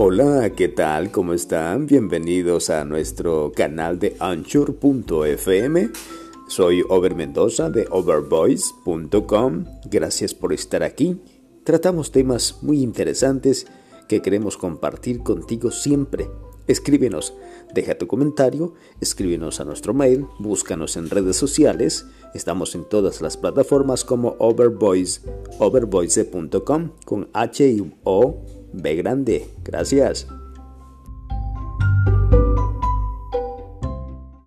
Hola, ¿qué tal? ¿Cómo están? Bienvenidos a nuestro canal de Anchor.fm. Soy Over Mendoza de overvoice.com. Gracias por estar aquí. Tratamos temas muy interesantes que queremos compartir contigo siempre. Escríbenos, deja tu comentario, escríbenos a nuestro mail, búscanos en redes sociales. Estamos en todas las plataformas como Overvoice, overvoice.com con H y O B grande. Gracias.